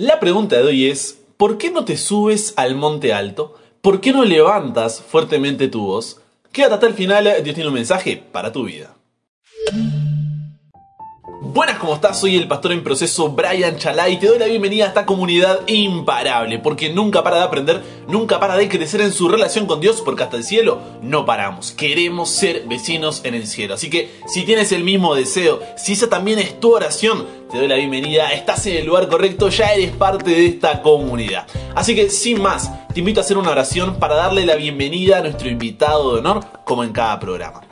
La pregunta de hoy es, ¿por qué no te subes al monte alto? ¿Por qué no levantas fuertemente tu voz? Quédate hasta el final, Dios tiene un mensaje para tu vida. Buenas, ¿cómo estás? Soy el pastor en proceso Brian Chalá y te doy la bienvenida a esta comunidad imparable, porque nunca para de aprender, nunca para de crecer en su relación con Dios, porque hasta el cielo no paramos. Queremos ser vecinos en el cielo. Así que si tienes el mismo deseo, si esa también es tu oración, te doy la bienvenida, estás en el lugar correcto, ya eres parte de esta comunidad. Así que sin más, te invito a hacer una oración para darle la bienvenida a nuestro invitado de honor, como en cada programa.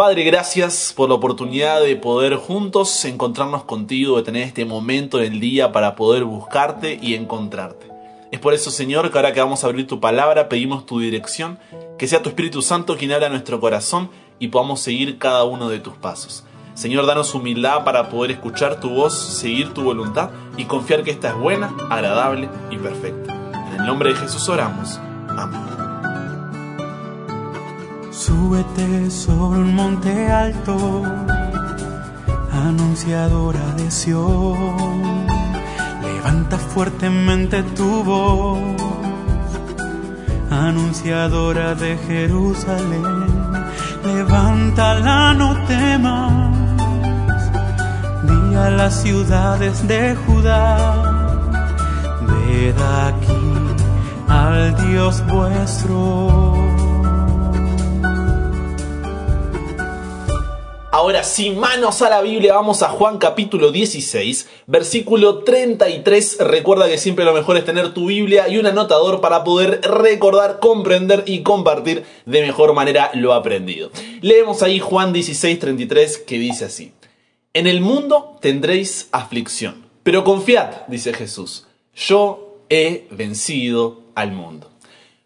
Padre, gracias por la oportunidad de poder juntos encontrarnos contigo, de tener este momento del día para poder buscarte y encontrarte. Es por eso, Señor, que ahora que vamos a abrir tu palabra, pedimos tu dirección, que sea tu Espíritu Santo quien abra nuestro corazón y podamos seguir cada uno de tus pasos. Señor, danos humildad para poder escuchar tu voz, seguir tu voluntad y confiar que esta es buena, agradable y perfecta. En el nombre de Jesús oramos. Amén. Súbete sobre un monte alto, anunciadora de Sión. Levanta fuertemente tu voz, anunciadora de Jerusalén. Levántala, no temas. Di a las ciudades de Judá, ved aquí al Dios vuestro. Ahora, sin manos a la Biblia, vamos a Juan capítulo 16, versículo 33. Recuerda que siempre lo mejor es tener tu Biblia y un anotador para poder recordar, comprender y compartir de mejor manera lo aprendido. Leemos ahí Juan 16, 33 que dice así. En el mundo tendréis aflicción, pero confiad, dice Jesús, yo he vencido al mundo.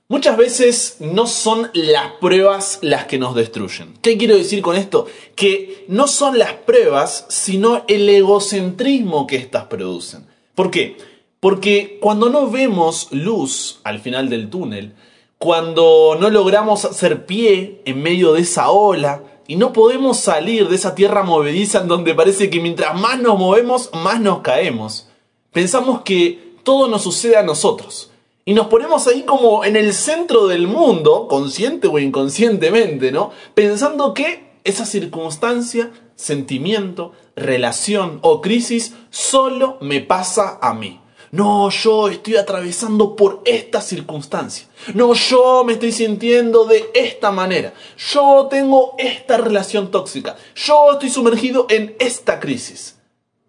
Muchas veces no son las pruebas las que nos destruyen. ¿Qué quiero decir con esto? Que no son las pruebas, sino el egocentrismo que éstas producen. ¿Por qué? Porque cuando no vemos luz al final del túnel, cuando no logramos hacer pie en medio de esa ola y no podemos salir de esa tierra movediza en donde parece que mientras más nos movemos, más nos caemos, pensamos que todo nos sucede a nosotros y nos ponemos ahí como en el centro del mundo, consciente o inconscientemente, ¿no? Pensando que esa circunstancia, sentimiento, relación o crisis solo me pasa a mí. No, yo estoy atravesando por esta circunstancia. No, yo me estoy sintiendo de esta manera. Yo tengo esta relación tóxica. Yo estoy sumergido en esta crisis.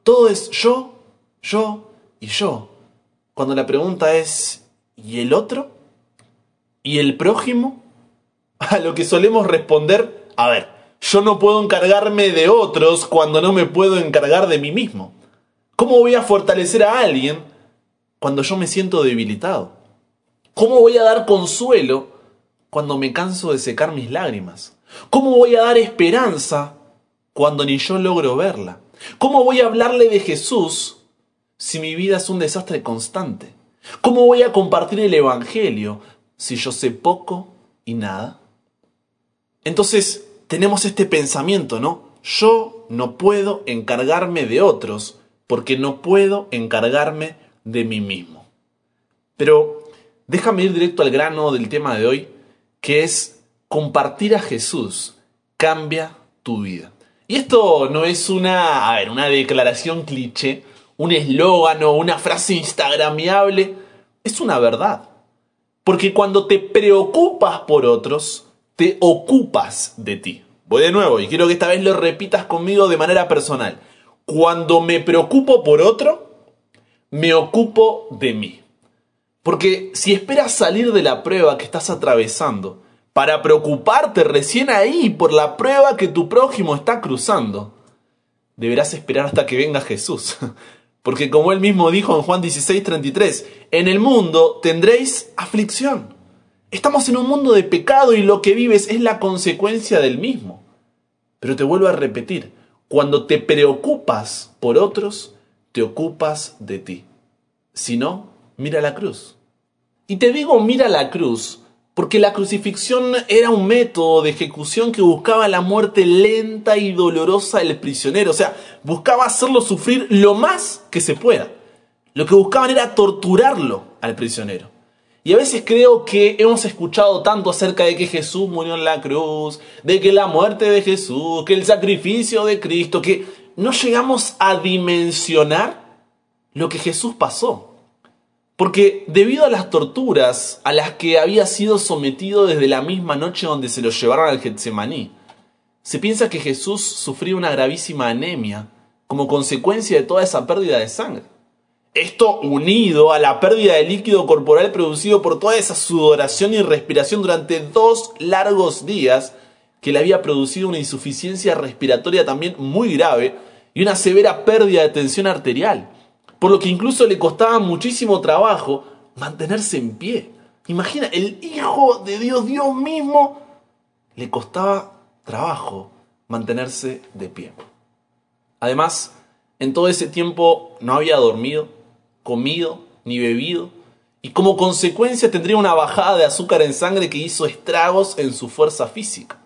Todo es yo, yo y yo. Cuando la pregunta es, ¿Y el otro? ¿Y el prójimo? A lo que solemos responder, a ver, yo no puedo encargarme de otros cuando no me puedo encargar de mí mismo. ¿Cómo voy a fortalecer a alguien cuando yo me siento debilitado? ¿Cómo voy a dar consuelo cuando me canso de secar mis lágrimas? ¿Cómo voy a dar esperanza cuando ni yo logro verla? ¿Cómo voy a hablarle de Jesús si mi vida es un desastre constante? ¿Cómo voy a compartir el Evangelio si yo sé poco y nada? Entonces tenemos este pensamiento, ¿no? Yo no puedo encargarme de otros porque no puedo encargarme de mí mismo. Pero déjame ir directo al grano del tema de hoy, que es compartir a Jesús cambia tu vida. Y esto no es una, a ver, una declaración cliché, un eslogan o una frase instagramiable, es una verdad. Porque cuando te preocupas por otros, te ocupas de ti. Voy de nuevo y quiero que esta vez lo repitas conmigo de manera personal. Cuando me preocupo por otro, me ocupo de mí. Porque si esperas salir de la prueba que estás atravesando para preocuparte recién ahí por la prueba que tu prójimo está cruzando, deberás esperar hasta que venga Jesús porque como él mismo dijo en Juan 16:33, en el mundo tendréis aflicción. Estamos en un mundo de pecado y lo que vives es la consecuencia del mismo. Pero te vuelvo a repetir, cuando te preocupas por otros, te ocupas de ti. Si no, mira la cruz. Y te digo mira la cruz porque la crucifixión era un método de ejecución que buscaba la muerte lenta y dolorosa del prisionero, o sea, buscaba hacerlo sufrir lo más que se pueda. lo que buscaban era torturarlo al prisionero. Y a veces creo que hemos escuchado tanto acerca de que Jesús murió en la cruz, de que la muerte de Jesús, que el sacrificio de Cristo, que no llegamos a dimensionar lo que Jesús pasó. Porque debido a las torturas a las que había sido sometido desde la misma noche donde se lo llevaron al Getsemaní, se piensa que Jesús sufrió una gravísima anemia como consecuencia de toda esa pérdida de sangre. Esto unido a la pérdida de líquido corporal producido por toda esa sudoración y respiración durante dos largos días, que le había producido una insuficiencia respiratoria también muy grave y una severa pérdida de tensión arterial, por lo que incluso le costaba muchísimo trabajo mantenerse en pie. Imagina, el Hijo de Dios, Dios mismo, le costaba trabajo mantenerse de pie. Además, en todo ese tiempo no había dormido, comido ni bebido, y como consecuencia tendría una bajada de azúcar en sangre que hizo estragos en su fuerza física.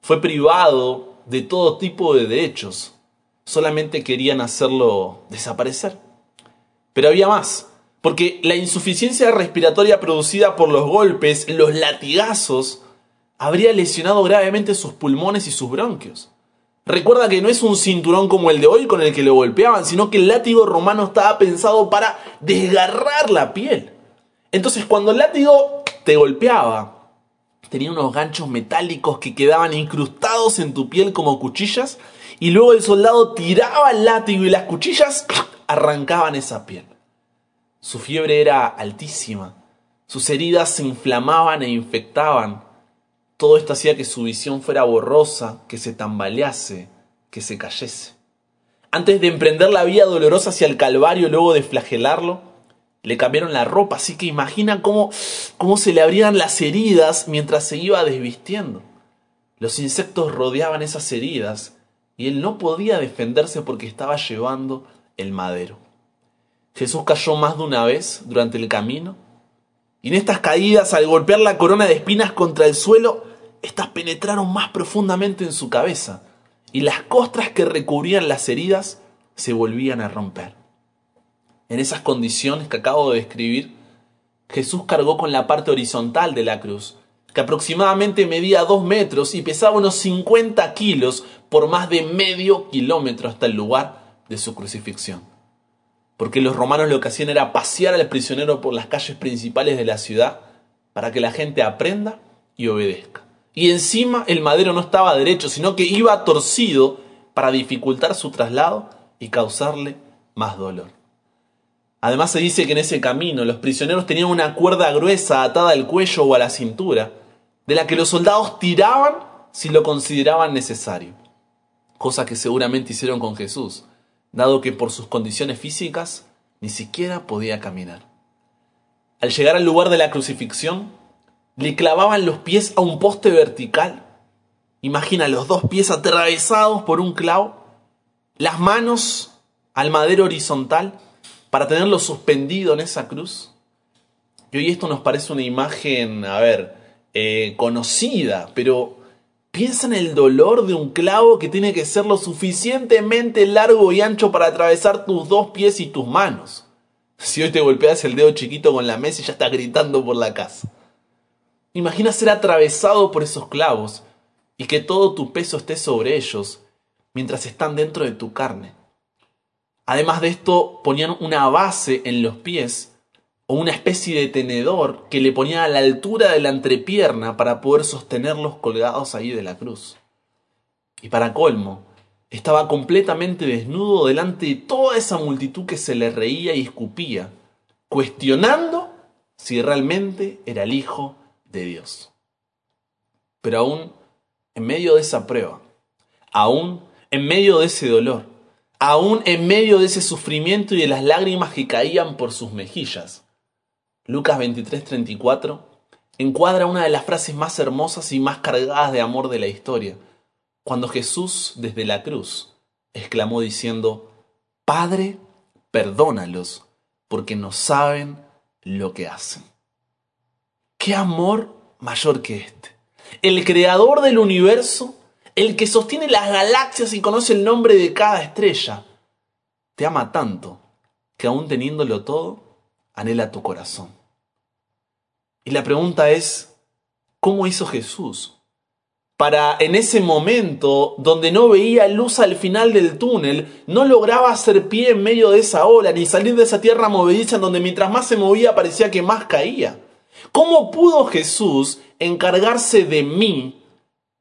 Fue privado de todo tipo de derechos, solamente querían hacerlo desaparecer. Pero había más, porque la insuficiencia respiratoria producida por los golpes, los latigazos, habría lesionado gravemente sus pulmones y sus bronquios. Recuerda que no es un cinturón como el de hoy con el que lo golpeaban, sino que el látigo romano estaba pensado para desgarrar la piel. Entonces cuando el látigo te golpeaba, tenía unos ganchos metálicos que quedaban incrustados en tu piel como cuchillas y luego el soldado tiraba el látigo y las cuchillas arrancaban esa piel. Su fiebre era altísima, sus heridas se inflamaban e infectaban, todo esto hacía que su visión fuera borrosa, que se tambalease, que se cayese. Antes de emprender la vía dolorosa hacia el Calvario luego de flagelarlo, le cambiaron la ropa, así que imagina cómo, cómo se le abrían las heridas mientras se iba desvistiendo. Los insectos rodeaban esas heridas y él no podía defenderse porque estaba llevando el madero. Jesús cayó más de una vez durante el camino y en estas caídas, al golpear la corona de espinas contra el suelo, estas penetraron más profundamente en su cabeza y las costras que recubrían las heridas se volvían a romper. En esas condiciones que acabo de describir, Jesús cargó con la parte horizontal de la cruz, que aproximadamente medía dos metros y pesaba unos 50 kilos por más de medio kilómetro hasta el lugar de su crucifixión. Porque los romanos lo que hacían era pasear al prisionero por las calles principales de la ciudad para que la gente aprenda y obedezca. Y encima el madero no estaba derecho, sino que iba torcido para dificultar su traslado y causarle más dolor. Además se dice que en ese camino los prisioneros tenían una cuerda gruesa atada al cuello o a la cintura, de la que los soldados tiraban si lo consideraban necesario, cosa que seguramente hicieron con Jesús, dado que por sus condiciones físicas ni siquiera podía caminar. Al llegar al lugar de la crucifixión, le clavaban los pies a un poste vertical. Imagina los dos pies atravesados por un clavo, las manos al madero horizontal para tenerlo suspendido en esa cruz. Y hoy esto nos parece una imagen, a ver, eh, conocida, pero piensa en el dolor de un clavo que tiene que ser lo suficientemente largo y ancho para atravesar tus dos pies y tus manos. Si hoy te golpeas el dedo chiquito con la mesa y ya estás gritando por la casa. Imagina ser atravesado por esos clavos y que todo tu peso esté sobre ellos mientras están dentro de tu carne. Además de esto, ponían una base en los pies o una especie de tenedor que le ponían a la altura de la entrepierna para poder sostenerlos colgados ahí de la cruz. Y para colmo, estaba completamente desnudo delante de toda esa multitud que se le reía y escupía, cuestionando si realmente era el Hijo de Dios. Pero aún en medio de esa prueba, aún en medio de ese dolor, aún en medio de ese sufrimiento y de las lágrimas que caían por sus mejillas, Lucas 23:34 encuadra una de las frases más hermosas y más cargadas de amor de la historia, cuando Jesús desde la cruz exclamó diciendo, Padre, perdónalos, porque no saben lo que hacen. ¿Qué amor mayor que este? El creador del universo, el que sostiene las galaxias y conoce el nombre de cada estrella, te ama tanto que aún teniéndolo todo, anhela tu corazón. Y la pregunta es, ¿cómo hizo Jesús? Para en ese momento donde no veía luz al final del túnel, no lograba hacer pie en medio de esa ola, ni salir de esa tierra movediza en donde mientras más se movía parecía que más caía. ¿Cómo pudo Jesús encargarse de mí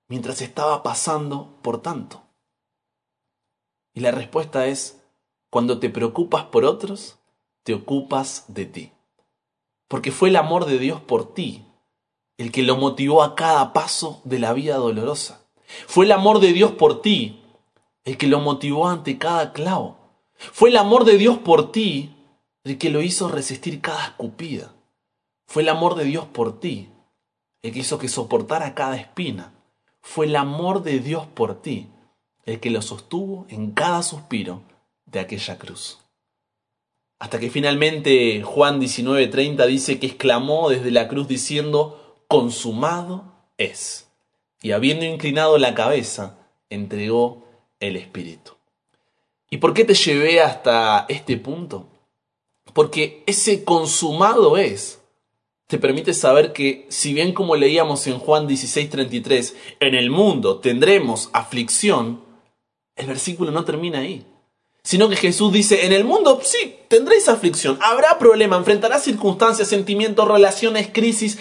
mientras estaba pasando por tanto? Y la respuesta es, cuando te preocupas por otros, te ocupas de ti. Porque fue el amor de Dios por ti el que lo motivó a cada paso de la vida dolorosa. Fue el amor de Dios por ti el que lo motivó ante cada clavo. Fue el amor de Dios por ti el que lo hizo resistir cada escupida. Fue el amor de Dios por ti el que hizo que soportara cada espina. Fue el amor de Dios por ti el que lo sostuvo en cada suspiro de aquella cruz. Hasta que finalmente Juan 19:30 dice que exclamó desde la cruz diciendo, consumado es. Y habiendo inclinado la cabeza, entregó el Espíritu. ¿Y por qué te llevé hasta este punto? Porque ese consumado es te permite saber que, si bien como leíamos en Juan 16:33, en el mundo tendremos aflicción, el versículo no termina ahí sino que Jesús dice, en el mundo sí, tendréis aflicción, habrá problema, enfrentarás circunstancias, sentimientos, relaciones, crisis,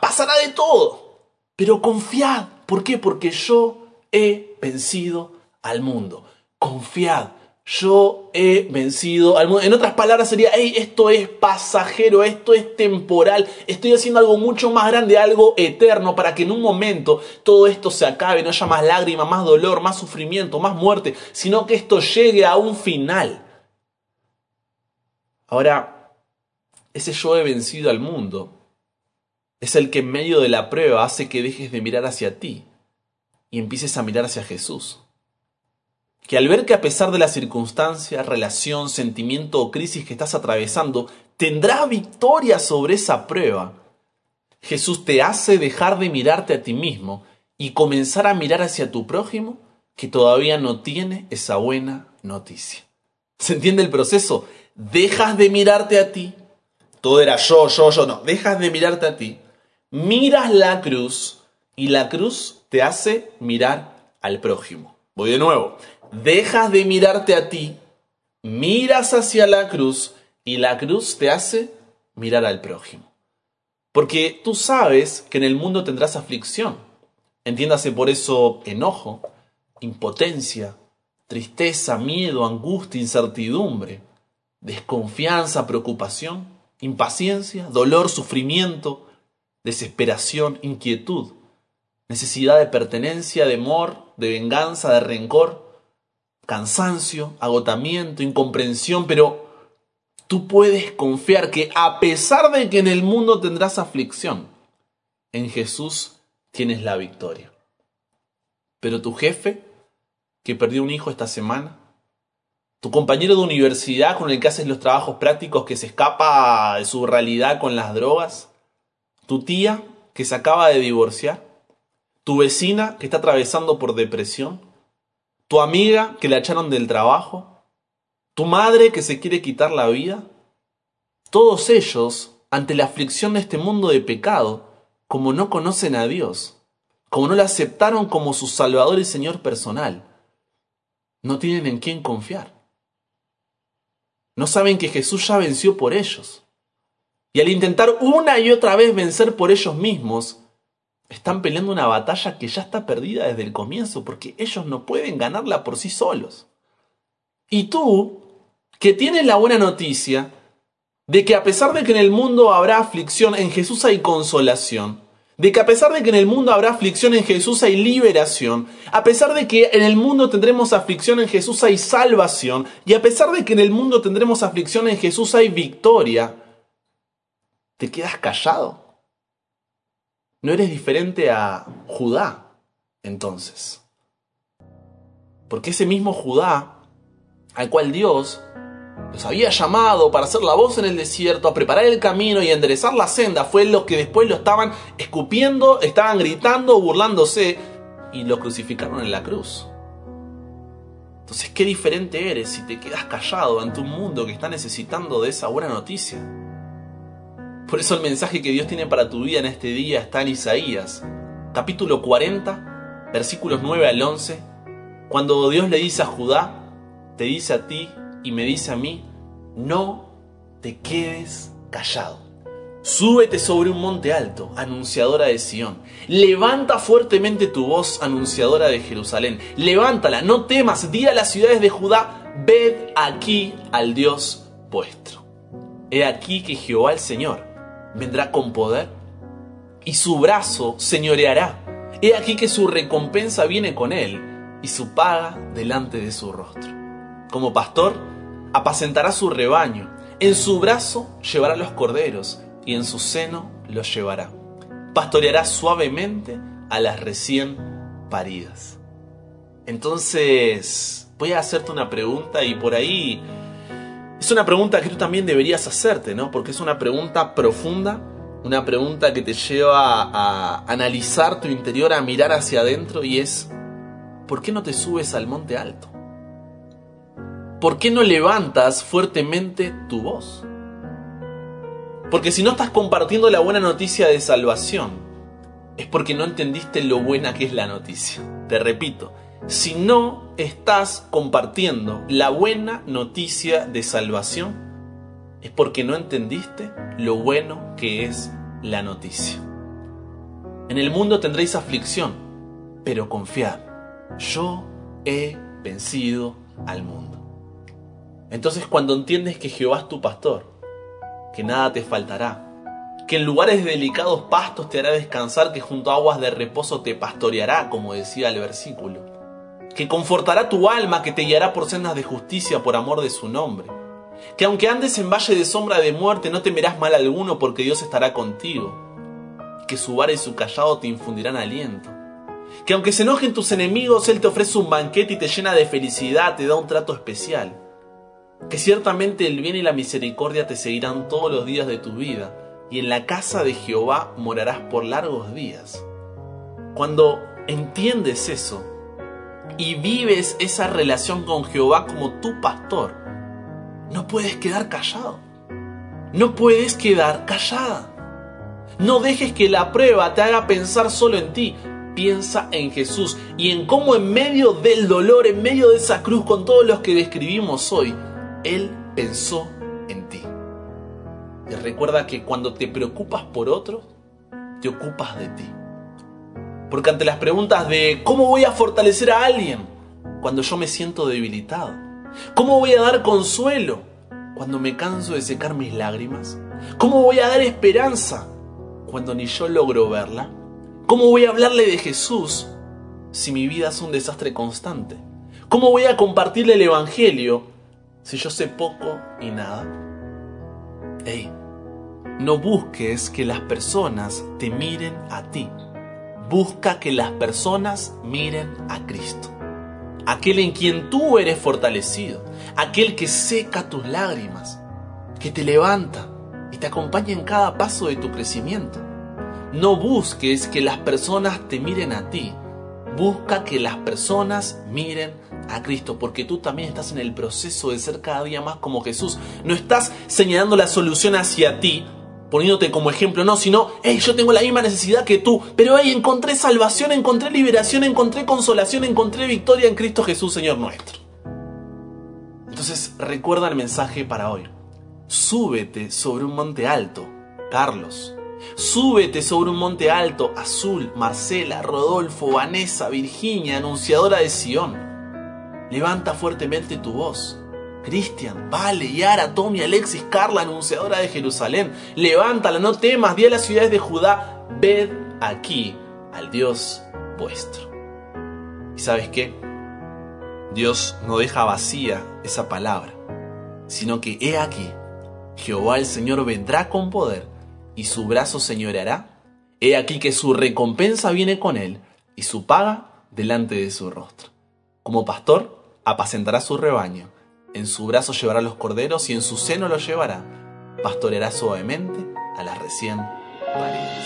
pasará de todo. Pero confiad, ¿por qué? Porque yo he vencido al mundo. Confiad, yo he vencido al mundo. En otras palabras sería, hey, esto es pasajero, esto es temporal, estoy haciendo algo mucho más grande, algo eterno, para que en un momento todo esto se acabe, no haya más lágrimas, más dolor, más sufrimiento, más muerte, sino que esto llegue a un final. Ahora, ese yo he vencido al mundo es el que en medio de la prueba hace que dejes de mirar hacia ti y empieces a mirar hacia Jesús que al ver que a pesar de la circunstancia, relación, sentimiento o crisis que estás atravesando, tendrás victoria sobre esa prueba, Jesús te hace dejar de mirarte a ti mismo y comenzar a mirar hacia tu prójimo que todavía no tiene esa buena noticia. ¿Se entiende el proceso? Dejas de mirarte a ti. Todo era yo, yo, yo, no. Dejas de mirarte a ti. Miras la cruz y la cruz te hace mirar al prójimo. Voy de nuevo dejas de mirarte a ti, miras hacia la cruz y la cruz te hace mirar al prójimo. Porque tú sabes que en el mundo tendrás aflicción. Entiéndase por eso enojo, impotencia, tristeza, miedo, angustia, incertidumbre, desconfianza, preocupación, impaciencia, dolor, sufrimiento, desesperación, inquietud, necesidad de pertenencia, de amor, de venganza, de rencor, cansancio, agotamiento, incomprensión, pero tú puedes confiar que a pesar de que en el mundo tendrás aflicción, en Jesús tienes la victoria. Pero tu jefe, que perdió un hijo esta semana, tu compañero de universidad con el que haces los trabajos prácticos que se escapa de su realidad con las drogas, tu tía que se acaba de divorciar, tu vecina que está atravesando por depresión, tu amiga que la echaron del trabajo, tu madre que se quiere quitar la vida, todos ellos, ante la aflicción de este mundo de pecado, como no conocen a Dios, como no le aceptaron como su Salvador y Señor personal, no tienen en quién confiar. No saben que Jesús ya venció por ellos. Y al intentar una y otra vez vencer por ellos mismos, están peleando una batalla que ya está perdida desde el comienzo porque ellos no pueden ganarla por sí solos. Y tú, que tienes la buena noticia de que a pesar de que en el mundo habrá aflicción, en Jesús hay consolación, de que a pesar de que en el mundo habrá aflicción, en Jesús hay liberación, a pesar de que en el mundo tendremos aflicción, en Jesús hay salvación, y a pesar de que en el mundo tendremos aflicción, en Jesús hay victoria, ¿te quedas callado? No eres diferente a Judá, entonces. Porque ese mismo Judá, al cual Dios los había llamado para hacer la voz en el desierto, a preparar el camino y a enderezar la senda, fue lo que después lo estaban escupiendo, estaban gritando, burlándose y lo crucificaron en la cruz. Entonces, qué diferente eres si te quedas callado ante un mundo que está necesitando de esa buena noticia. Por eso el mensaje que Dios tiene para tu vida en este día está en Isaías, capítulo 40, versículos 9 al 11, cuando Dios le dice a Judá, te dice a ti y me dice a mí, no te quedes callado. Súbete sobre un monte alto, anunciadora de Sión. Levanta fuertemente tu voz, anunciadora de Jerusalén. Levántala, no temas, di a las ciudades de Judá, ved aquí al Dios vuestro. He aquí que Jehová el Señor vendrá con poder y su brazo señoreará. He aquí que su recompensa viene con él y su paga delante de su rostro. Como pastor, apacentará su rebaño. En su brazo llevará los corderos y en su seno los llevará. Pastoreará suavemente a las recién paridas. Entonces, voy a hacerte una pregunta y por ahí es una pregunta que tú también deberías hacerte, ¿no? Porque es una pregunta profunda, una pregunta que te lleva a analizar tu interior, a mirar hacia adentro y es, ¿por qué no te subes al monte alto? ¿Por qué no levantas fuertemente tu voz? Porque si no estás compartiendo la buena noticia de salvación, es porque no entendiste lo buena que es la noticia. Te repito, si no estás compartiendo la buena noticia de salvación, es porque no entendiste lo bueno que es la noticia. En el mundo tendréis aflicción, pero confiad, yo he vencido al mundo. Entonces cuando entiendes que Jehová es tu pastor, que nada te faltará, que en lugares de delicados pastos te hará descansar, que junto a aguas de reposo te pastoreará, como decía el versículo, que confortará tu alma, que te guiará por sendas de justicia por amor de su nombre, que aunque andes en valle de sombra de muerte no temerás mal alguno porque Dios estará contigo, que su vara y su callado te infundirán aliento, que aunque se enojen tus enemigos, Él te ofrece un banquete y te llena de felicidad, te da un trato especial. Que ciertamente el bien y la misericordia te seguirán todos los días de tu vida, y en la casa de Jehová morarás por largos días. Cuando entiendes eso y vives esa relación con Jehová como tu pastor, no puedes quedar callado. No puedes quedar callada. No dejes que la prueba te haga pensar solo en ti. Piensa en Jesús y en cómo en medio del dolor, en medio de esa cruz con todos los que describimos hoy, él pensó en ti. Y recuerda que cuando te preocupas por otro, te ocupas de ti. Porque ante las preguntas de ¿cómo voy a fortalecer a alguien cuando yo me siento debilitado? ¿Cómo voy a dar consuelo cuando me canso de secar mis lágrimas? ¿Cómo voy a dar esperanza cuando ni yo logro verla? ¿Cómo voy a hablarle de Jesús si mi vida es un desastre constante? ¿Cómo voy a compartirle el Evangelio si yo sé poco y nada? Hey, no busques que las personas te miren a ti. Busca que las personas miren a Cristo. Aquel en quien tú eres fortalecido. Aquel que seca tus lágrimas. Que te levanta y te acompaña en cada paso de tu crecimiento. No busques que las personas te miren a ti. Busca que las personas miren a Cristo, porque tú también estás en el proceso de ser cada día más como Jesús. No estás señalando la solución hacia ti, poniéndote como ejemplo, no, sino, hey, yo tengo la misma necesidad que tú, pero hey, encontré salvación, encontré liberación, encontré consolación, encontré victoria en Cristo Jesús, Señor nuestro. Entonces, recuerda el mensaje para hoy. Súbete sobre un monte alto, Carlos. Súbete sobre un monte alto, Azul, Marcela, Rodolfo, Vanessa, Virginia, anunciadora de Sion. Levanta fuertemente tu voz. Cristian, Vale, Yara, Tommy, Alexis, Carla, anunciadora de Jerusalén. Levántala, no temas, di a las ciudades de Judá, ved aquí al Dios vuestro. ¿Y sabes qué? Dios no deja vacía esa palabra, sino que he aquí, Jehová el Señor vendrá con poder y su brazo señoreará. He aquí que su recompensa viene con él y su paga delante de su rostro. Como pastor, apacentará su rebaño, en su brazo llevará los corderos y en su seno los llevará, pastoreará suavemente a las recién paridas.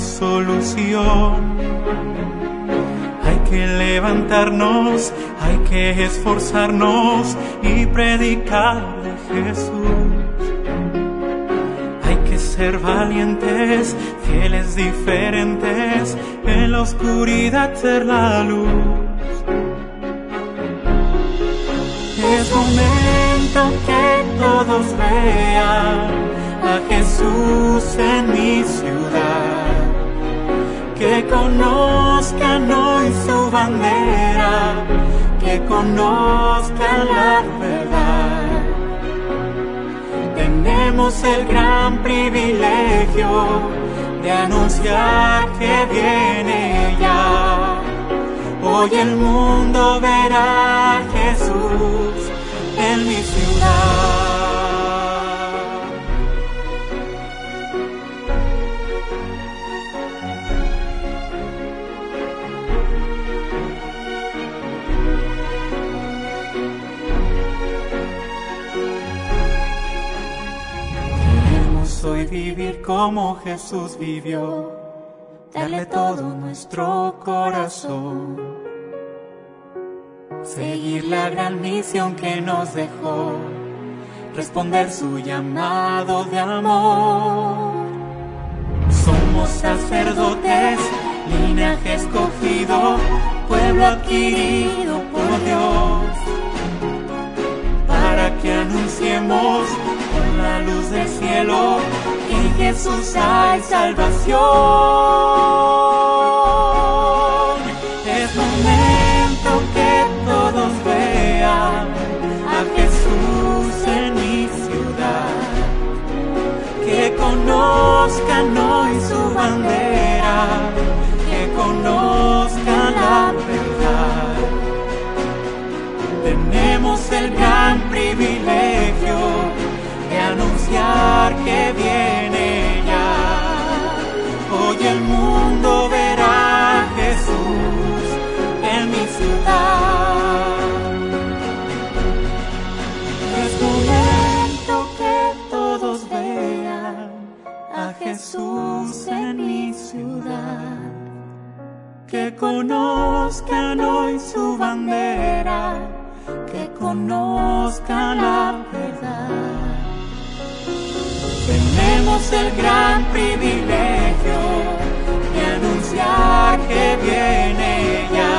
Solución. Hay que levantarnos, hay que esforzarnos y predicar de Jesús ser valientes, fieles diferentes, en la oscuridad ser la luz. Es momento que todos vean a Jesús en mi ciudad, que conozcan hoy su bandera, que conozcan la verdad tenemos el gran privilegio de anunciar que viene ya. Hoy el mundo verá a Jesús en mi ciudad. Vivir como Jesús vivió, darle todo nuestro corazón, seguir la gran misión que nos dejó, responder su llamado de amor. Somos sacerdotes, linaje escogido, pueblo adquirido por Dios, para que anunciemos la luz del cielo, en Jesús hay salvación. Es momento que todos vean a Jesús en mi ciudad, que conozcan hoy su bandera, Que conozcan hoy su bandera, que conozcan la verdad. Tenemos el gran privilegio de anunciar que viene ya.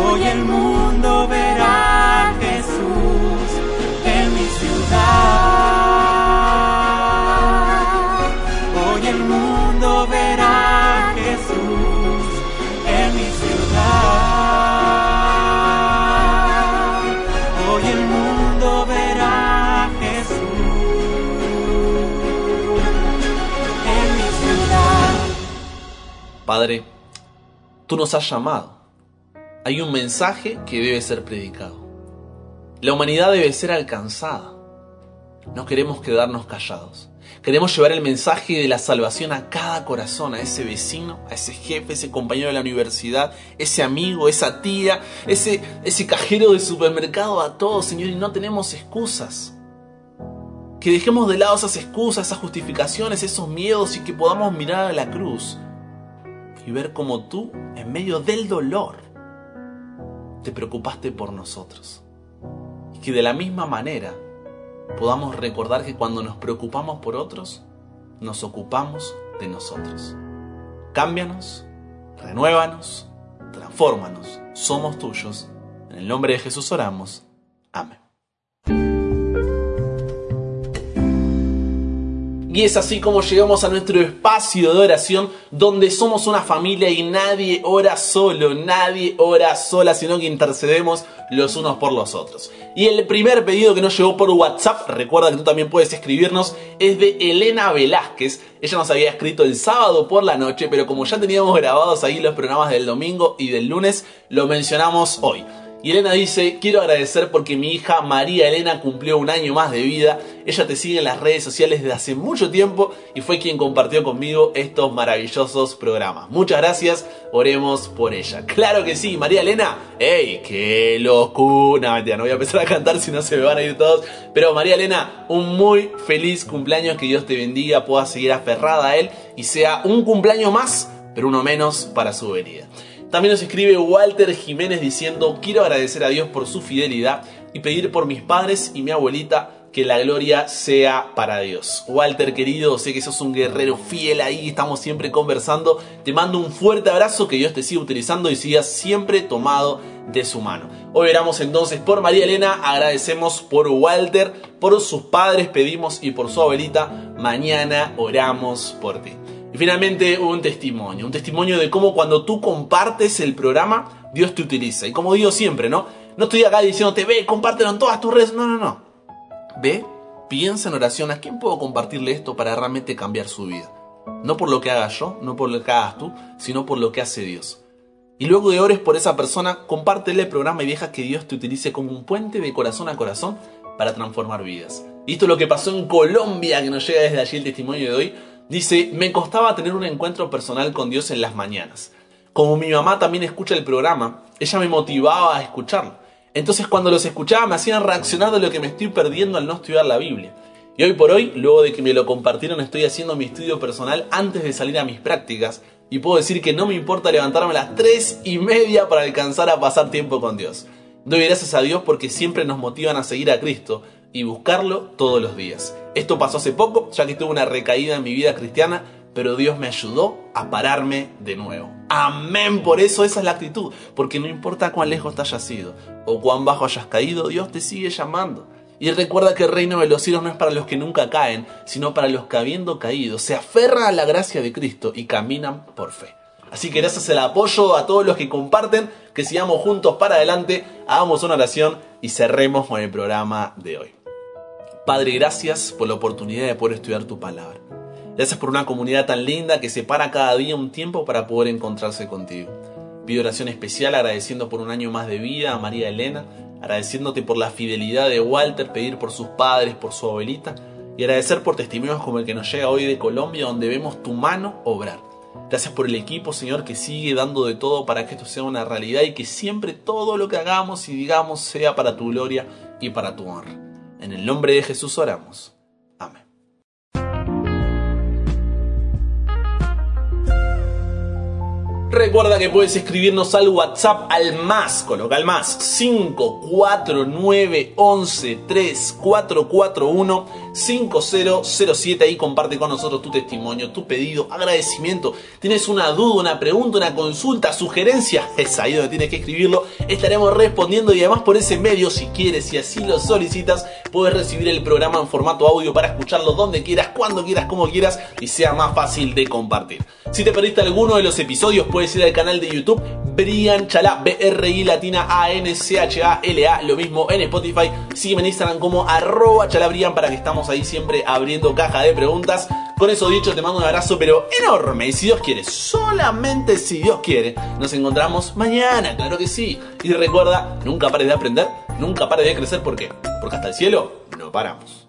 Hoy el mundo verá Padre, tú nos has llamado. Hay un mensaje que debe ser predicado. La humanidad debe ser alcanzada. No queremos quedarnos callados. Queremos llevar el mensaje de la salvación a cada corazón, a ese vecino, a ese jefe, ese compañero de la universidad, ese amigo, esa tía, ese, ese cajero de supermercado, a todos, Señor, y no tenemos excusas. Que dejemos de lado esas excusas, esas justificaciones, esos miedos y que podamos mirar a la cruz y ver cómo tú, en medio del dolor, te preocupaste por nosotros. Y que de la misma manera podamos recordar que cuando nos preocupamos por otros, nos ocupamos de nosotros. Cámbianos, renuévanos, transfórmanos. Somos tuyos. En el nombre de Jesús oramos. Amén. Y es así como llegamos a nuestro espacio de oración donde somos una familia y nadie ora solo, nadie ora sola, sino que intercedemos los unos por los otros. Y el primer pedido que nos llegó por WhatsApp, recuerda que tú también puedes escribirnos, es de Elena Velázquez. Ella nos había escrito el sábado por la noche, pero como ya teníamos grabados ahí los programas del domingo y del lunes, lo mencionamos hoy. Y Elena dice, quiero agradecer porque mi hija María Elena cumplió un año más de vida. Ella te sigue en las redes sociales desde hace mucho tiempo y fue quien compartió conmigo estos maravillosos programas. Muchas gracias, oremos por ella. Claro que sí, María Elena. ¡Ey, qué locura! No, no voy a empezar a cantar si no se me van a ir todos. Pero María Elena, un muy feliz cumpleaños, que Dios te bendiga, puedas seguir aferrada a Él y sea un cumpleaños más, pero uno menos para su venida. También nos escribe Walter Jiménez diciendo, quiero agradecer a Dios por su fidelidad y pedir por mis padres y mi abuelita que la gloria sea para Dios. Walter querido, sé que sos un guerrero fiel ahí, estamos siempre conversando. Te mando un fuerte abrazo, que Dios te siga utilizando y sigas siempre tomado de su mano. Hoy oramos entonces por María Elena, agradecemos por Walter, por sus padres pedimos y por su abuelita. Mañana oramos por ti. Y finalmente un testimonio, un testimonio de cómo cuando tú compartes el programa, Dios te utiliza. Y como digo siempre, ¿no? No estoy acá diciéndote, ve, compártelo en todas tus redes. No, no, no. Ve, piensa en oración, ¿a quién puedo compartirle esto para realmente cambiar su vida? No por lo que haga yo, no por lo que hagas tú, sino por lo que hace Dios. Y luego de ores por esa persona, compártele el programa y deja que Dios te utilice como un puente de corazón a corazón para transformar vidas. Y esto es lo que pasó en Colombia, que nos llega desde allí el testimonio de hoy. Dice, me costaba tener un encuentro personal con Dios en las mañanas. Como mi mamá también escucha el programa, ella me motivaba a escucharlo. Entonces cuando los escuchaba me hacían reaccionar de lo que me estoy perdiendo al no estudiar la Biblia. Y hoy por hoy, luego de que me lo compartieron, estoy haciendo mi estudio personal antes de salir a mis prácticas. Y puedo decir que no me importa levantarme a las 3 y media para alcanzar a pasar tiempo con Dios. Doy gracias a Dios porque siempre nos motivan a seguir a Cristo y buscarlo todos los días. Esto pasó hace poco, ya que tuve una recaída en mi vida cristiana, pero Dios me ayudó a pararme de nuevo. Amén, por eso esa es la actitud, porque no importa cuán lejos te hayas ido o cuán bajo hayas caído, Dios te sigue llamando. Y recuerda que el reino de los cielos no es para los que nunca caen, sino para los que habiendo caído se aferran a la gracia de Cristo y caminan por fe. Así que gracias al apoyo a todos los que comparten, que sigamos juntos para adelante, hagamos una oración y cerremos con el programa de hoy. Padre, gracias por la oportunidad de poder estudiar tu palabra. Gracias por una comunidad tan linda que separa cada día un tiempo para poder encontrarse contigo. Pido oración especial agradeciendo por un año más de vida a María Elena, agradeciéndote por la fidelidad de Walter, pedir por sus padres, por su abuelita y agradecer por testimonios como el que nos llega hoy de Colombia donde vemos tu mano obrar. Gracias por el equipo, Señor, que sigue dando de todo para que esto sea una realidad y que siempre todo lo que hagamos y digamos sea para tu gloria y para tu honra. En el nombre de Jesús oramos. Recuerda que puedes escribirnos al WhatsApp al más, coloca al más 549 11 3441 5007 y comparte con nosotros tu testimonio, tu pedido, agradecimiento. Tienes una duda, una pregunta, una consulta, sugerencia, es ahí donde tienes que escribirlo. Estaremos respondiendo y además por ese medio, si quieres, si así lo solicitas, puedes recibir el programa en formato audio para escucharlo donde quieras, cuando quieras, como quieras y sea más fácil de compartir. Si te perdiste alguno de los episodios, puedes ir al canal de YouTube Brian Chalá, B-R-I latina A-N-C-H-A-L-A, lo mismo en Spotify. Sígueme en Instagram como arroba chalabrian para que estamos ahí siempre abriendo caja de preguntas. Con eso dicho, te mando un abrazo pero enorme y si Dios quiere, solamente si Dios quiere, nos encontramos mañana, claro que sí. Y recuerda, nunca pares de aprender, nunca pares de crecer, ¿por qué? Porque hasta el cielo no paramos.